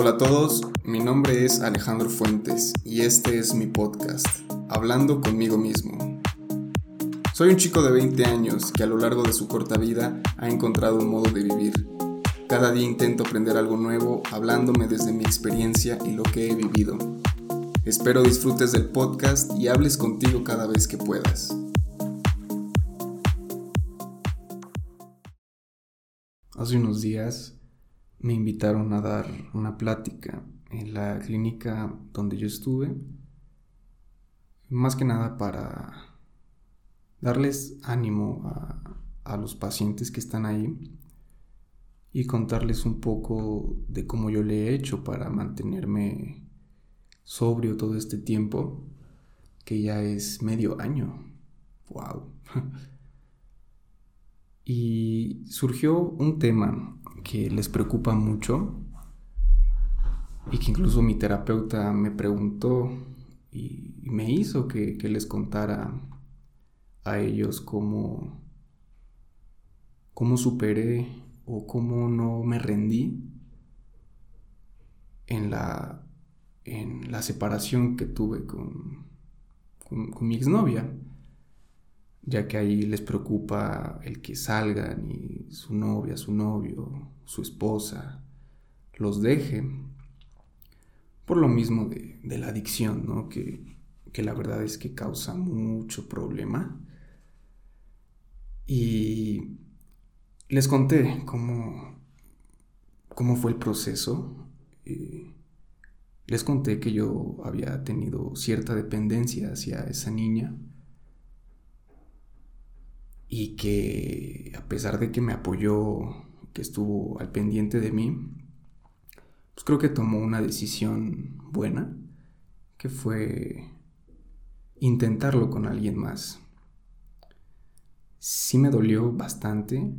Hola a todos, mi nombre es Alejandro Fuentes y este es mi podcast, Hablando conmigo mismo. Soy un chico de 20 años que a lo largo de su corta vida ha encontrado un modo de vivir. Cada día intento aprender algo nuevo hablándome desde mi experiencia y lo que he vivido. Espero disfrutes del podcast y hables contigo cada vez que puedas. Hace unos días me invitaron a dar una plática en la clínica donde yo estuve, más que nada para darles ánimo a, los pacientes que están ahí y contarles un poco de cómo yo le he hecho para mantenerme sobrio todo este tiempo, que ya es medio año. ¡Wow! y surgió un tema que les preocupa mucho y que incluso mi terapeuta me preguntó y, me hizo que, les contara a ellos cómo, cómo superé o cómo no me rendí en la, en la separación que tuve con, con, con mi exnovia ya que ahí les preocupa el que salgan y su novia, su novio, su esposa los deje, por lo mismo de, la adicción, ¿no? Que, que, la verdad es que causa mucho problema. Y les conté cómo, cómo fue el proceso. les conté que yo había tenido cierta dependencia hacia esa niña y que a pesar de que me apoyó, que estuvo al pendiente de mí, pues creo que tomó una decisión buena, que fue intentarlo con alguien más. Sí me dolió bastante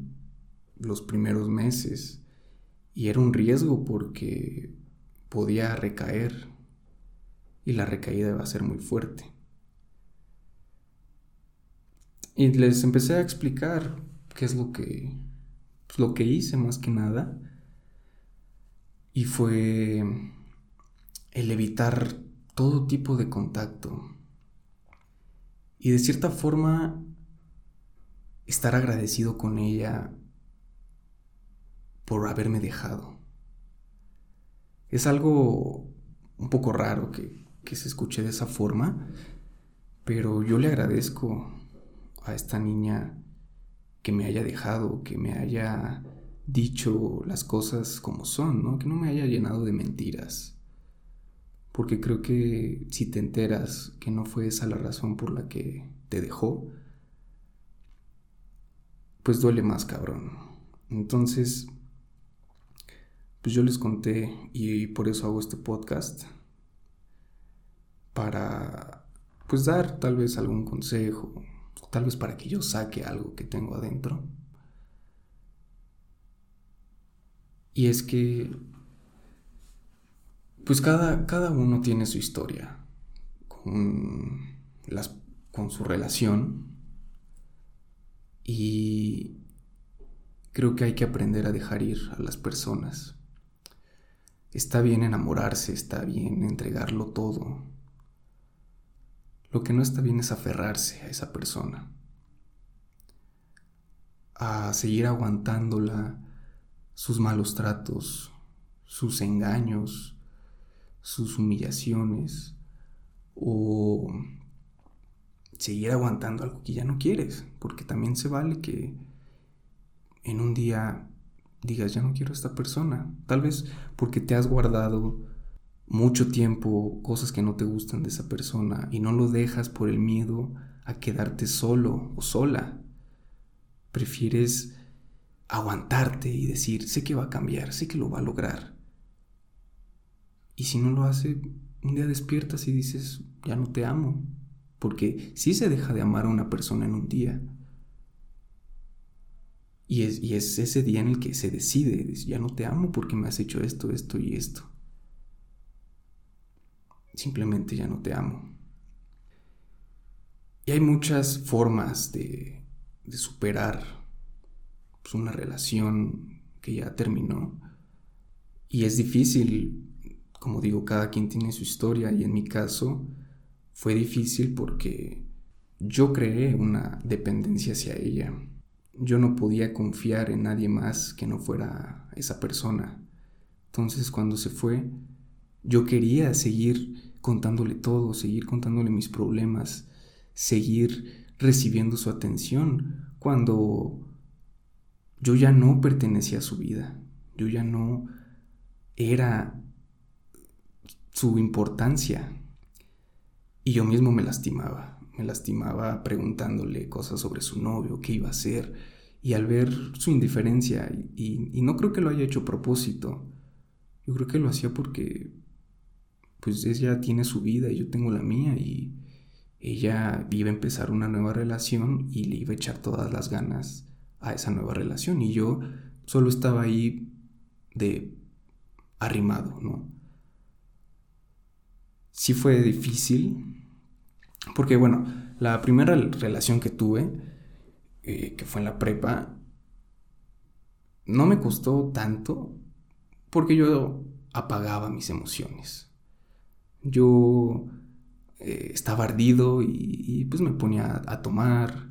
los primeros meses y era un riesgo porque podía recaer y la recaída va a ser muy fuerte. Y les empecé a explicar qué es lo que, pues, lo que hice más que nada. Y fue el evitar todo tipo de contacto. Y de cierta forma estar agradecido con ella por haberme dejado. Es algo un poco raro que, que se escuche de esa forma, pero yo le agradezco a esta niña que me haya dejado, que me haya dicho las cosas como son, ¿no? Que no me haya llenado de mentiras. Porque creo que si te enteras que no fue esa la razón por la que te dejó, pues duele más, cabrón. Entonces, pues yo les conté y por eso hago este podcast para pues dar tal vez algún consejo, tal vez para que yo saque algo que tengo adentro. Y es que, pues cada, cada uno tiene su historia con, las, con su relación y creo que hay que aprender a dejar ir a las personas. Está bien enamorarse, está bien entregarlo todo, lo que no está bien es aferrarse a esa persona, a seguir aguantándola, sus malos tratos, sus engaños, sus humillaciones, o seguir aguantando algo que ya no quieres, porque también se vale que en un día digas, ya no quiero a esta persona, tal vez porque te has guardado mucho tiempo cosas que no te gustan de esa persona y no lo dejas por el miedo a quedarte solo o sola. Prefieres aguantarte y decir, sé que va a cambiar, sé que lo va a lograr. Y si no lo hace, un día despiertas y dices, ya no te amo. Porque sí se deja de amar a una persona en un día. Y es, y es ese día en el que se decide, ya no te amo porque me has hecho esto, esto y esto simplemente ya no te amo. Y hay muchas formas de, superar pues, una relación que ya terminó. Y es difícil como digo, cada quien tiene su historia y en mi caso fue difícil porque yo creé una dependencia hacia ella. Yo no podía confiar en nadie más que no fuera esa persona. Entonces cuando se fue, yo quería seguir contándole todo, seguir contándole mis problemas, seguir recibiendo su atención cuando yo ya no pertenecía a su vida, yo ya no era su importancia. Y yo mismo me lastimaba, me lastimaba preguntándole cosas sobre su novio, qué iba a hacer, y al ver su indiferencia, y, y no creo que lo haya hecho a propósito, yo creo que lo hacía porque pues ella tiene su vida y yo tengo la mía y ella iba a empezar una nueva relación y le iba a echar todas las ganas a esa nueva relación y yo solo estaba ahí de arrimado, ¿no? Sí fue difícil porque bueno, la primera relación que tuve, eh, que fue en la prepa, no me costó tanto porque yo apagaba mis emociones. Yo eh, estaba ardido y, pues me ponía a, tomar,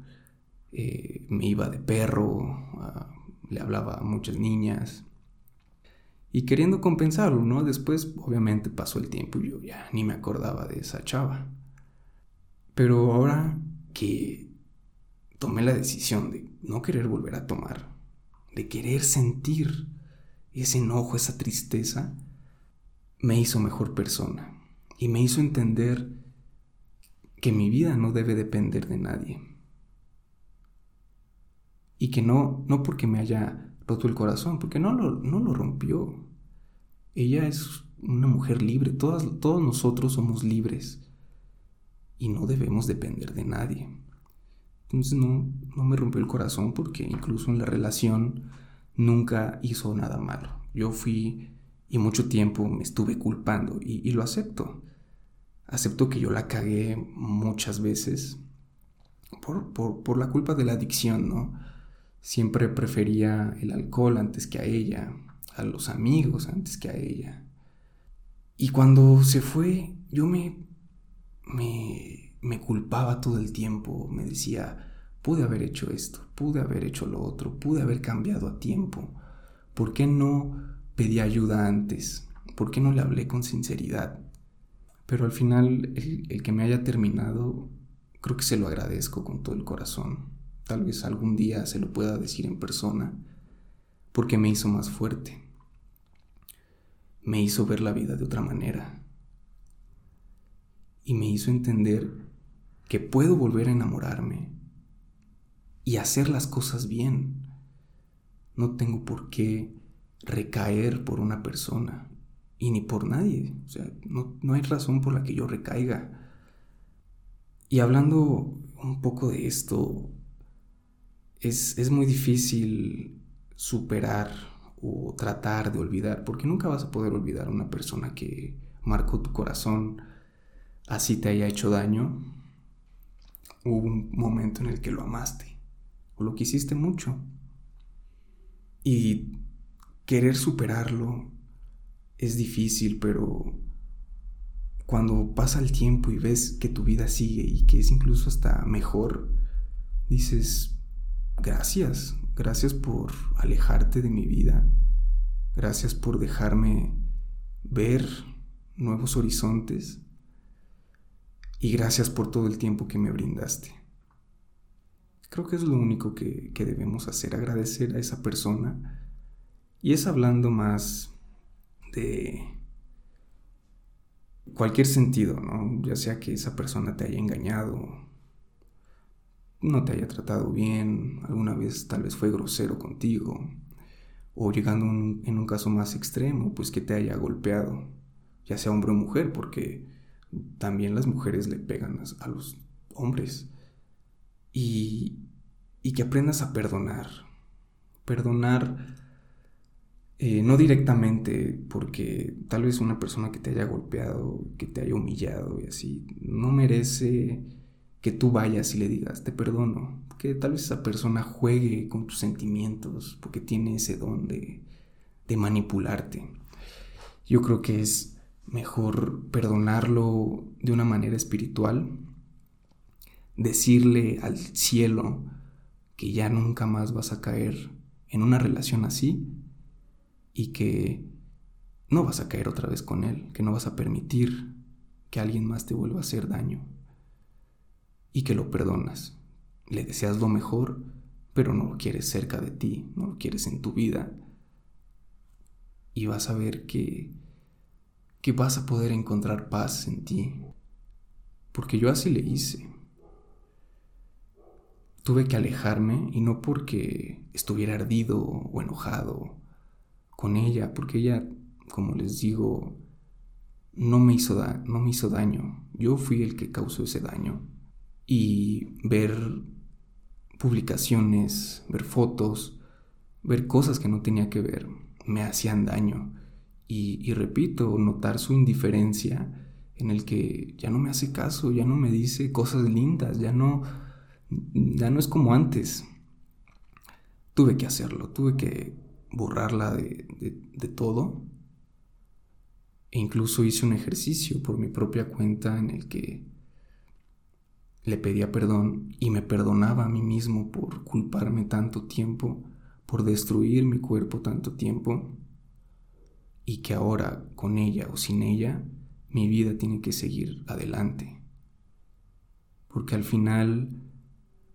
eh, me iba de perro, le hablaba a muchas niñas y queriendo compensarlo, ¿no? Después obviamente pasó el tiempo y yo ya ni me acordaba de esa chava. Pero ahora que tomé la decisión de no querer volver a tomar, de querer sentir ese enojo, esa tristeza, me hizo mejor persona y me hizo entender que mi vida no debe depender de nadie. Y que no, no porque me haya roto el corazón, porque no lo, no lo rompió. Ella es una mujer libre, todos nosotros somos libres y no debemos depender de nadie. Entonces no, no me rompió el corazón porque incluso en la relación nunca hizo nada malo. Yo fui y mucho tiempo me estuve culpando y, lo acepto. Acepto que yo la cagué muchas veces por, por, la culpa de la adicción, ¿no? Siempre prefería el alcohol antes que a ella, a los amigos antes que a ella. Y cuando se fue, yo me, me, me culpaba todo el tiempo, me decía, pude haber hecho esto, pude haber hecho lo otro, pude haber cambiado a tiempo. ¿Por qué no pedí ayuda antes? ¿Por qué no le hablé con sinceridad? Pero al final, el, que me haya terminado, creo que se lo agradezco con todo el corazón. Tal vez algún día se lo pueda decir en persona, porque me hizo más fuerte. Me hizo ver la vida de otra manera. Y me hizo entender que puedo volver a enamorarme y hacer las cosas bien. No tengo por qué recaer por una persona y ni por nadie. O sea, no, hay razón por la que yo recaiga. Y hablando un poco de esto, es, es muy difícil superar o tratar de olvidar, porque nunca vas a poder olvidar a una persona que marcó tu corazón, así te haya hecho daño. Hubo un momento en el que lo amaste o lo quisiste mucho. Y querer superarlo es difícil, pero cuando pasa el tiempo y ves que tu vida sigue y que es incluso hasta mejor, dices, gracias, gracias por alejarte de mi vida, gracias por dejarme ver nuevos horizontes y gracias por todo el tiempo que me brindaste. Creo que es lo único que, que debemos hacer, agradecer a esa persona. Y es hablando más de cualquier sentido, ¿no? Ya sea que esa persona te haya engañado, no te haya tratado bien, alguna vez tal vez fue grosero contigo, o llegando en un caso más extremo, pues que te haya golpeado, ya sea hombre o mujer, porque también las mujeres le pegan a, los hombres. Y, y que aprendas a perdonar. Perdonar eh, no directamente porque tal vez una persona que te haya golpeado, que te haya humillado y así, no merece que tú vayas y le digas, te perdono. Que tal vez esa persona juegue con tus sentimientos porque tiene ese don de, de manipularte. Yo creo que es mejor perdonarlo de una manera espiritual, decirle al cielo que ya nunca más vas a caer en una relación así y que no vas a caer otra vez con él, que no vas a permitir que alguien más te vuelva a hacer daño y que lo perdonas. Le deseas lo mejor, pero no lo quieres cerca de ti, no lo quieres en tu vida. Y vas a ver que, que vas a poder encontrar paz en ti. Porque yo así le hice. Tuve que alejarme y no porque estuviera ardido o enojado con ella, porque ella, como les digo, no me hizo, no me hizo daño. Yo fui el que causó ese daño. Y ver publicaciones, ver fotos, ver cosas que no tenía que ver, me hacían daño. Y, y, repito, notar su indiferencia en el que ya no me hace caso, ya no me dice cosas lindas, ya no, ya no es como antes. Tuve que hacerlo, tuve que borrarla de, de todo e incluso hice un ejercicio por mi propia cuenta en el que le pedía perdón y me perdonaba a mí mismo por culparme tanto tiempo, por destruir mi cuerpo tanto tiempo, y que ahora, con ella o sin ella, mi vida tiene que seguir adelante. Porque al final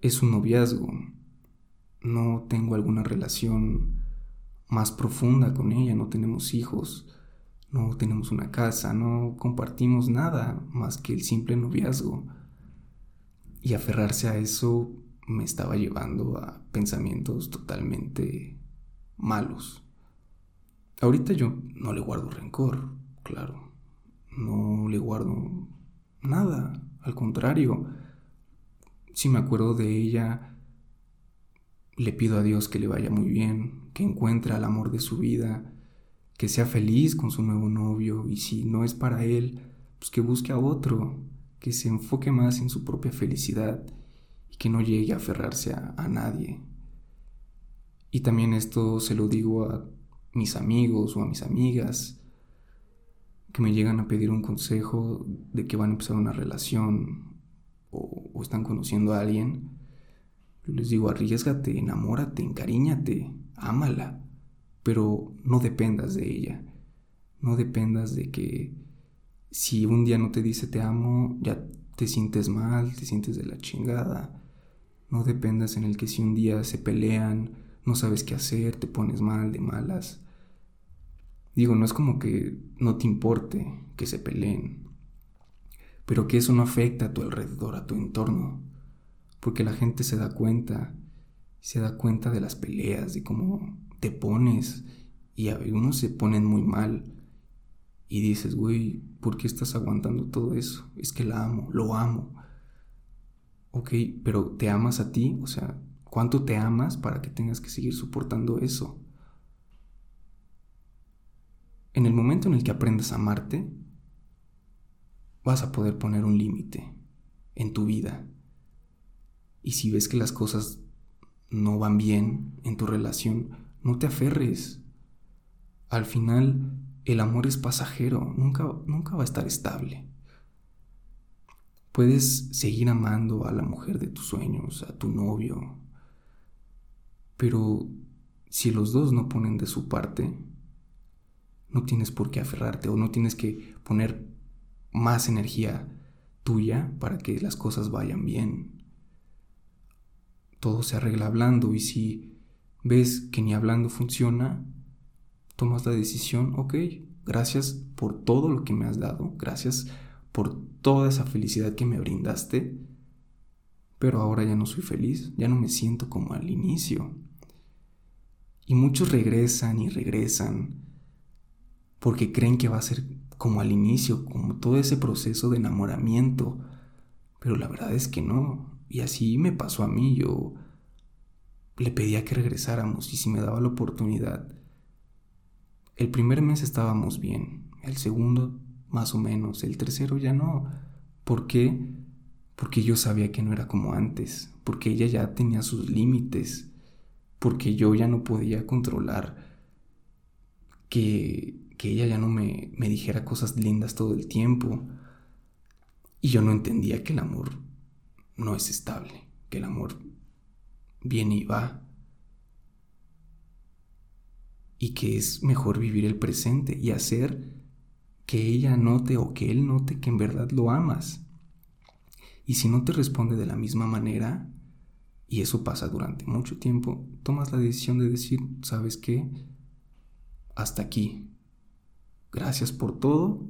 es un noviazgo, no tengo alguna relación más profunda con ella, no tenemos hijos, no tenemos una casa, no compartimos nada más que el simple noviazgo. Y aferrarse a eso me estaba llevando a pensamientos totalmente malos. Ahorita yo no le guardo rencor, claro. No le guardo nada. Al contrario, si me acuerdo de ella, le pido a Dios que le vaya muy bien, que encuentre el amor de su vida, que sea feliz con su nuevo novio y si no es para él, pues que busque a otro, que se enfoque más en su propia felicidad y que no llegue a aferrarse a, a nadie. Y también esto se lo digo a mis amigos o a mis amigas que me llegan a pedir un consejo de que van a empezar una relación o, o están conociendo a alguien. Yo les digo, arriesgate, enamórate, encariñate, ámala pero no dependas de ella. No dependas de que si un día no te dice te amo, ya te sientes mal, te sientes de la chingada. No dependas en el que si un día se pelean, no sabes qué hacer, te pones mal, de malas. Digo, no es como que no te importe que se peleen, pero que eso no afecta a tu alrededor, a tu entorno, porque la gente se da cuenta, se da cuenta de las peleas, de cómo te pones y algunos se ponen muy mal y dices, güey, ¿por qué estás aguantando todo eso? Es que la amo, lo amo. Ok, pero ¿te amas a ti? O sea, ¿cuánto te amas para que tengas que seguir soportando eso? En el momento en el que aprendas a amarte, vas a poder poner un límite en tu vida. Y si ves que las cosas no van bien en tu relación, no te aferres. Al final, el amor es pasajero, nunca, nunca va a estar estable. Puedes seguir amando a la mujer de tus sueños, a tu novio, pero si los dos no ponen de su parte, no tienes por qué aferrarte o no tienes que poner más energía tuya para que las cosas vayan bien. Todo se arregla hablando y si ves que ni hablando funciona, tomas la decisión, ok, gracias por todo lo que me has dado, gracias por toda esa felicidad que me brindaste, pero ahora ya no soy feliz, ya no me siento como al inicio. Y muchos regresan y regresan porque creen que va a ser como al inicio, como todo ese proceso de enamoramiento, pero la verdad es que no. Y así me pasó a mí, yo le pedía que regresáramos y si me daba la oportunidad. El primer mes estábamos bien, el segundo más o menos, el tercero ya no. ¿Por qué? Porque yo sabía que no era como antes, porque ella ya tenía sus límites, porque yo ya no podía controlar que, que ella ya no me, me dijera cosas lindas todo el tiempo. Y yo no entendía que el amor no es estable, que el amor viene y va. Y que es mejor vivir el presente y hacer que ella note o que él note que en verdad lo amas. Y si no te responde de la misma manera, y eso pasa durante mucho tiempo, tomas la decisión de decir, ¿sabes qué? Hasta aquí. Gracias por todo,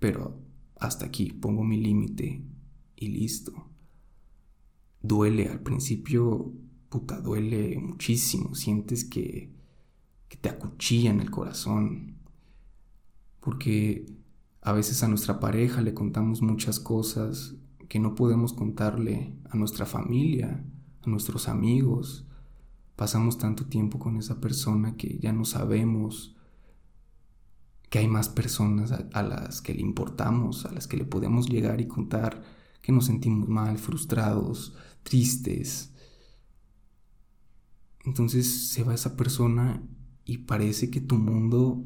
pero hasta aquí, pongo mi límite y listo. Duele al principio, puta, duele muchísimo, sientes que, que te en el corazón, porque a veces a nuestra pareja le contamos muchas cosas que no podemos contarle a nuestra familia, a nuestros amigos. Pasamos tanto tiempo con esa persona que ya no sabemos que hay más personas a, las que le importamos, a las que le podemos llegar y contar que nos sentimos mal, frustrados, tristes. Entonces se va esa persona y parece que tu mundo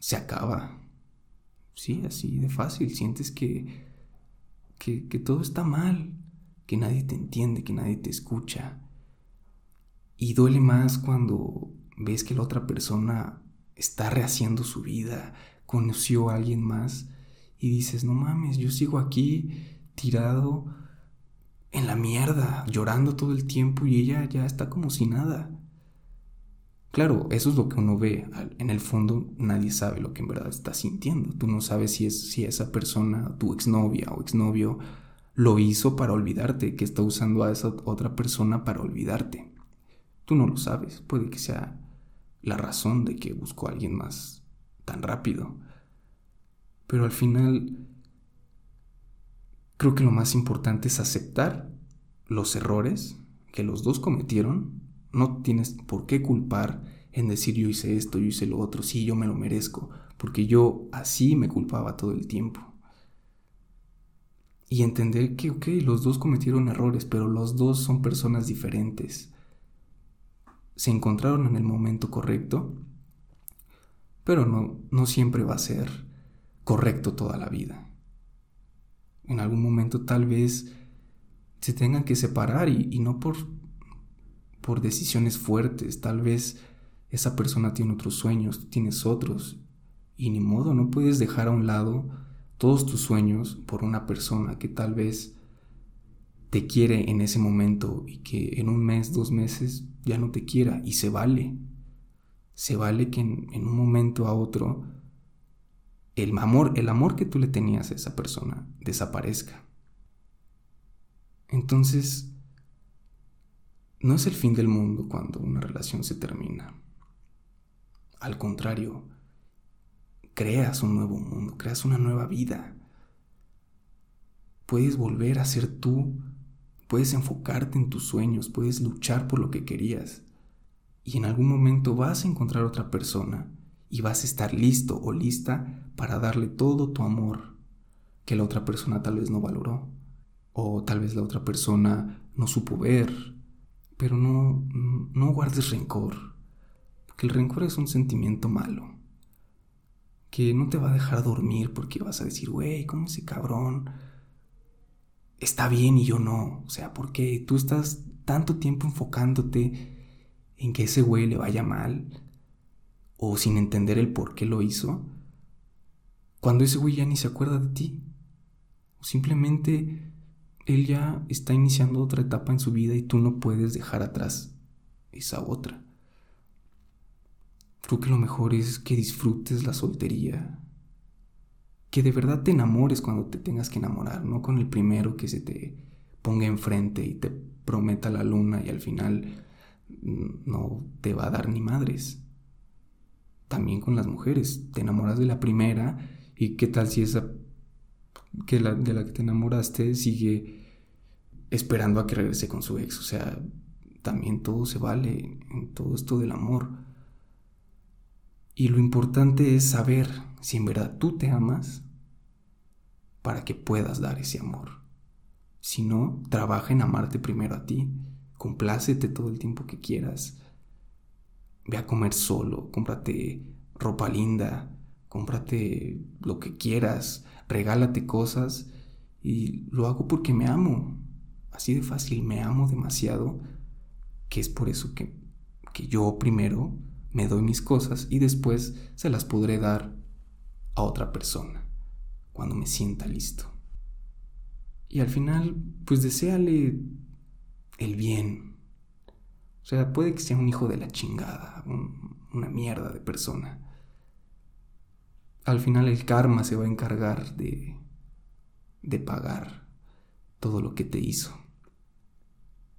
se acaba. Sí, así de fácil. Sientes que que, todo está mal, que nadie te entiende, que nadie te escucha. Y duele más cuando ves que la otra persona está rehaciendo su vida, conoció a alguien más y dices, no mames, yo sigo aquí tirado en la mierda, llorando todo el tiempo y ella ya está como si nada. Claro, eso es lo que uno ve. En el fondo nadie sabe lo que en verdad está sintiendo. Tú no sabes si, es, si esa persona, tu exnovia o exnovio, lo hizo para olvidarte, que está usando a esa otra persona para olvidarte. Tú no lo sabes. Puede que sea la razón de que buscó a alguien más tan rápido. Pero al final, creo que lo más importante es aceptar los errores que los dos cometieron no tienes por qué culpar en decir yo hice esto, yo hice lo otro, sí, yo me lo merezco, porque yo así me culpaba todo el tiempo. Y entender que, ok, los dos cometieron errores, pero los dos son personas diferentes. Se encontraron en el momento correcto, pero no, no siempre va a ser correcto toda la vida. En algún momento tal vez se tengan que separar y, no por por decisiones fuertes. Tal vez esa persona tiene otros sueños, tú tienes otros. Y ni modo, no puedes dejar a un lado todos tus sueños por una persona que tal vez te quiere en ese momento y que en un mes, dos meses ya no te quiera. Y se vale. Se vale que en, en un momento a otro el amor, el amor que tú le tenías a esa persona desaparezca. Entonces, no es el fin del mundo cuando una relación se termina. Al contrario, creas un nuevo mundo, creas una nueva vida. Puedes volver a ser tú, puedes enfocarte en tus sueños, puedes luchar por lo que querías. Y en algún momento vas a encontrar otra persona y vas a estar listo o lista para darle todo tu amor que la otra persona tal vez no valoró. O tal vez la otra persona no supo ver pero no, no guardes rencor, porque el rencor es un sentimiento malo, que no te va a dejar dormir porque vas a decir, güey, ¿cómo ese cabrón está bien y yo no? O sea, porque tú estás tanto tiempo enfocándote en que ese güey le vaya mal, o sin entender el por qué lo hizo, cuando ese güey ya ni se acuerda de ti, o simplemente él ya está iniciando otra etapa en su vida y tú no puedes dejar atrás esa otra. Creo que lo mejor es que disfrutes la soltería, que de verdad te enamores cuando te tengas que enamorar, no con el primero que se te ponga enfrente y te prometa la luna y al final no te va a dar ni madres. También con las mujeres, te enamoras de la primera y qué tal si esa que la, de la que te enamoraste sigue esperando a que regrese con su ex. O sea, también todo se vale en todo esto del amor. Y lo importante es saber si en verdad tú te amas para que puedas dar ese amor. Si no, trabaja en amarte primero a ti. Complácete todo el tiempo que quieras. Ve a comer solo, cómprate ropa linda, cómprate lo que quieras, regálate cosas y lo hago porque me amo. Así de fácil, me amo demasiado, que es por eso que, que yo primero me doy mis cosas y después se las podré dar a otra persona cuando me sienta listo. Y al final, pues deséale el bien. O sea, puede que sea un hijo de la chingada, una mierda de persona. Al final el karma se va a encargar de, de pagar todo lo que te hizo.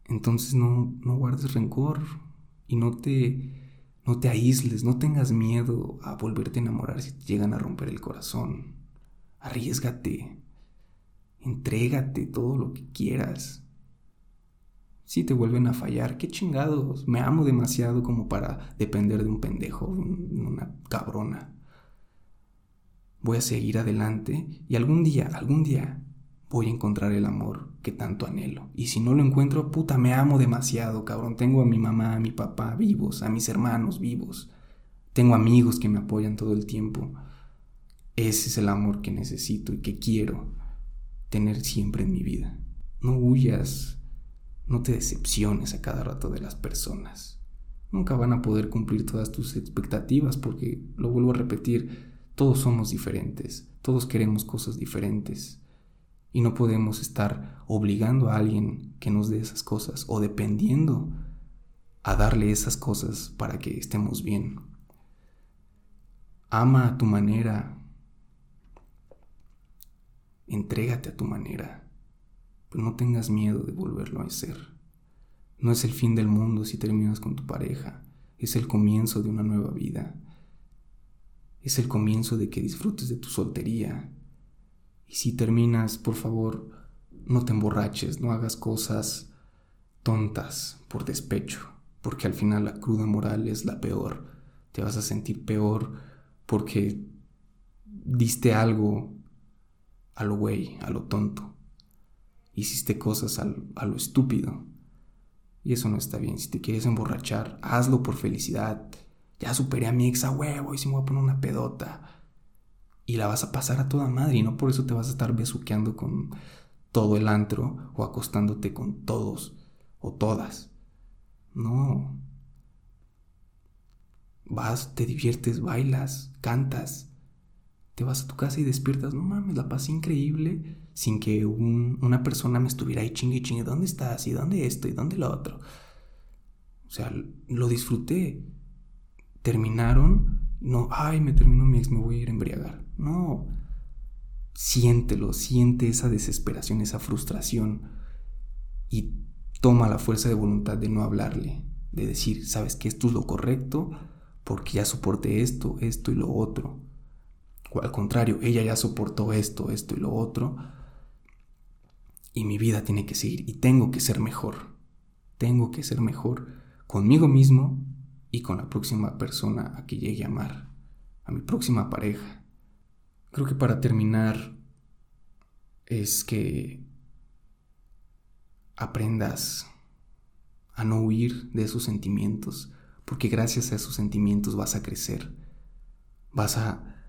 Entonces no, no guardes rencor y no te, no te aísles, no tengas miedo a volverte a enamorar si te llegan a romper el corazón. Arriesgate, entrégate todo lo que quieras. Si te vuelven a fallar, qué chingados. Me amo demasiado como para depender de un pendejo, una cabrona. Voy a seguir adelante y algún día, algún día voy a encontrar el amor que tanto anhelo. Y si no lo encuentro, puta, me amo demasiado, cabrón. Tengo a mi mamá, a mi papá vivos, a mis hermanos vivos. Tengo amigos que me apoyan todo el tiempo. Ese es el amor que necesito y que quiero tener siempre en mi vida. No huyas no te decepciones a cada rato de las personas. Nunca van a poder cumplir todas tus expectativas porque, lo vuelvo a repetir, todos somos diferentes, todos queremos cosas diferentes. Y no podemos estar obligando a alguien que nos dé esas cosas o dependiendo a darle esas cosas para que estemos bien. Ama a tu manera. Entrégate a tu manera pero no tengas miedo de volverlo a hacer. No es el fin del mundo si terminas con tu pareja, es el comienzo de una nueva vida. Es el comienzo de que disfrutes de tu soltería. Y si terminas, por favor, no te emborraches, no hagas cosas tontas por despecho, porque al final la cruda moral es la peor. Te vas a sentir peor porque diste algo a lo güey, a lo tonto hiciste cosas a lo estúpido. Y eso no está bien. Si te quieres emborrachar, hazlo por felicidad. Ya superé a mi ex y si me voy a poner una pedota. Y la vas a pasar a toda madre y no por eso te vas a estar besuqueando con todo el antro o acostándote con todos o todas. No. Vas, te diviertes, bailas, cantas. Te vas a tu casa y despiertas. No mames, la pasé increíble sin que una persona me estuviera ahí chingue y chingue, ¿dónde estás? ¿Y dónde esto? ¿Y dónde lo otro? O sea, lo disfruté. Terminaron, no, ay, me terminó mi ex, me voy a ir a embriagar. No, siéntelo, siente esa desesperación, esa frustración y toma la fuerza de voluntad de no hablarle, de decir, sabes que esto es lo correcto porque ya soporté esto, esto y lo otro. Al contrario, ella ya soportó esto, esto y lo otro y mi vida tiene que seguir y tengo que ser mejor. Tengo que ser mejor conmigo mismo y con la próxima persona a que llegue a amar, a mi próxima pareja. Creo que para terminar es que aprendas a no huir de esos sentimientos, porque gracias a esos sentimientos vas a crecer, vas a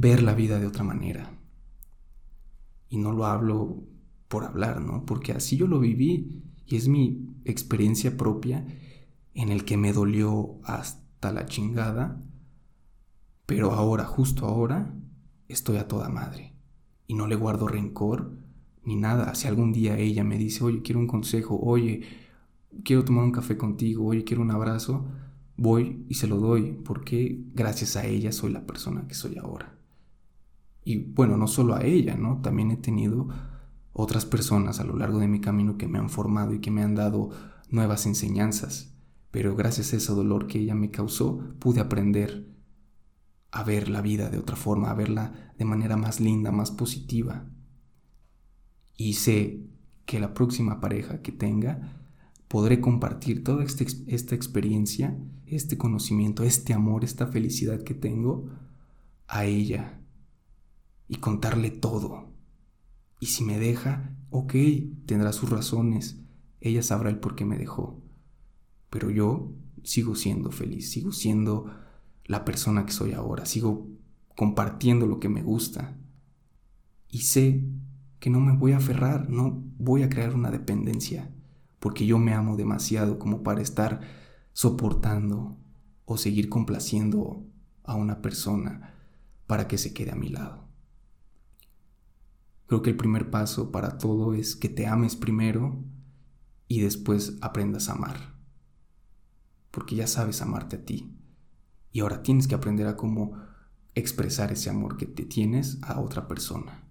ver la vida de otra manera. Y no lo hablo por hablar, ¿no? Porque así yo lo viví y es mi experiencia propia en el que me dolió hasta la chingada, pero ahora, justo ahora, estoy a toda madre y no le guardo rencor ni nada. Si algún día ella me dice, oye, quiero un consejo, oye, quiero tomar un café contigo, oye, quiero un abrazo, voy y se lo doy, porque gracias a ella soy la persona que soy ahora. Y bueno, no solo a ella, ¿no? También he tenido otras personas a lo largo de mi camino que me han formado y que me han dado nuevas enseñanzas, pero gracias a ese dolor que ella me causó pude aprender a ver la vida de otra forma, a verla de manera más linda, más positiva. Y sé que la próxima pareja que tenga podré compartir toda este esta experiencia, este conocimiento, este amor, esta felicidad que tengo a ella y contarle todo y si me deja, ok, tendrá sus razones, ella sabrá el por qué me dejó. Pero yo sigo siendo feliz, sigo siendo la persona que soy ahora, sigo compartiendo lo que me gusta. Y sé que no me voy a aferrar, no voy a crear una dependencia, porque yo me amo demasiado como para estar soportando o seguir complaciendo a una persona para que se quede a mi lado. Creo que el primer paso para todo es que te ames primero y después aprendas a amar. Porque ya sabes amarte a ti. Y ahora tienes que aprender a cómo expresar ese amor que te tienes a otra persona.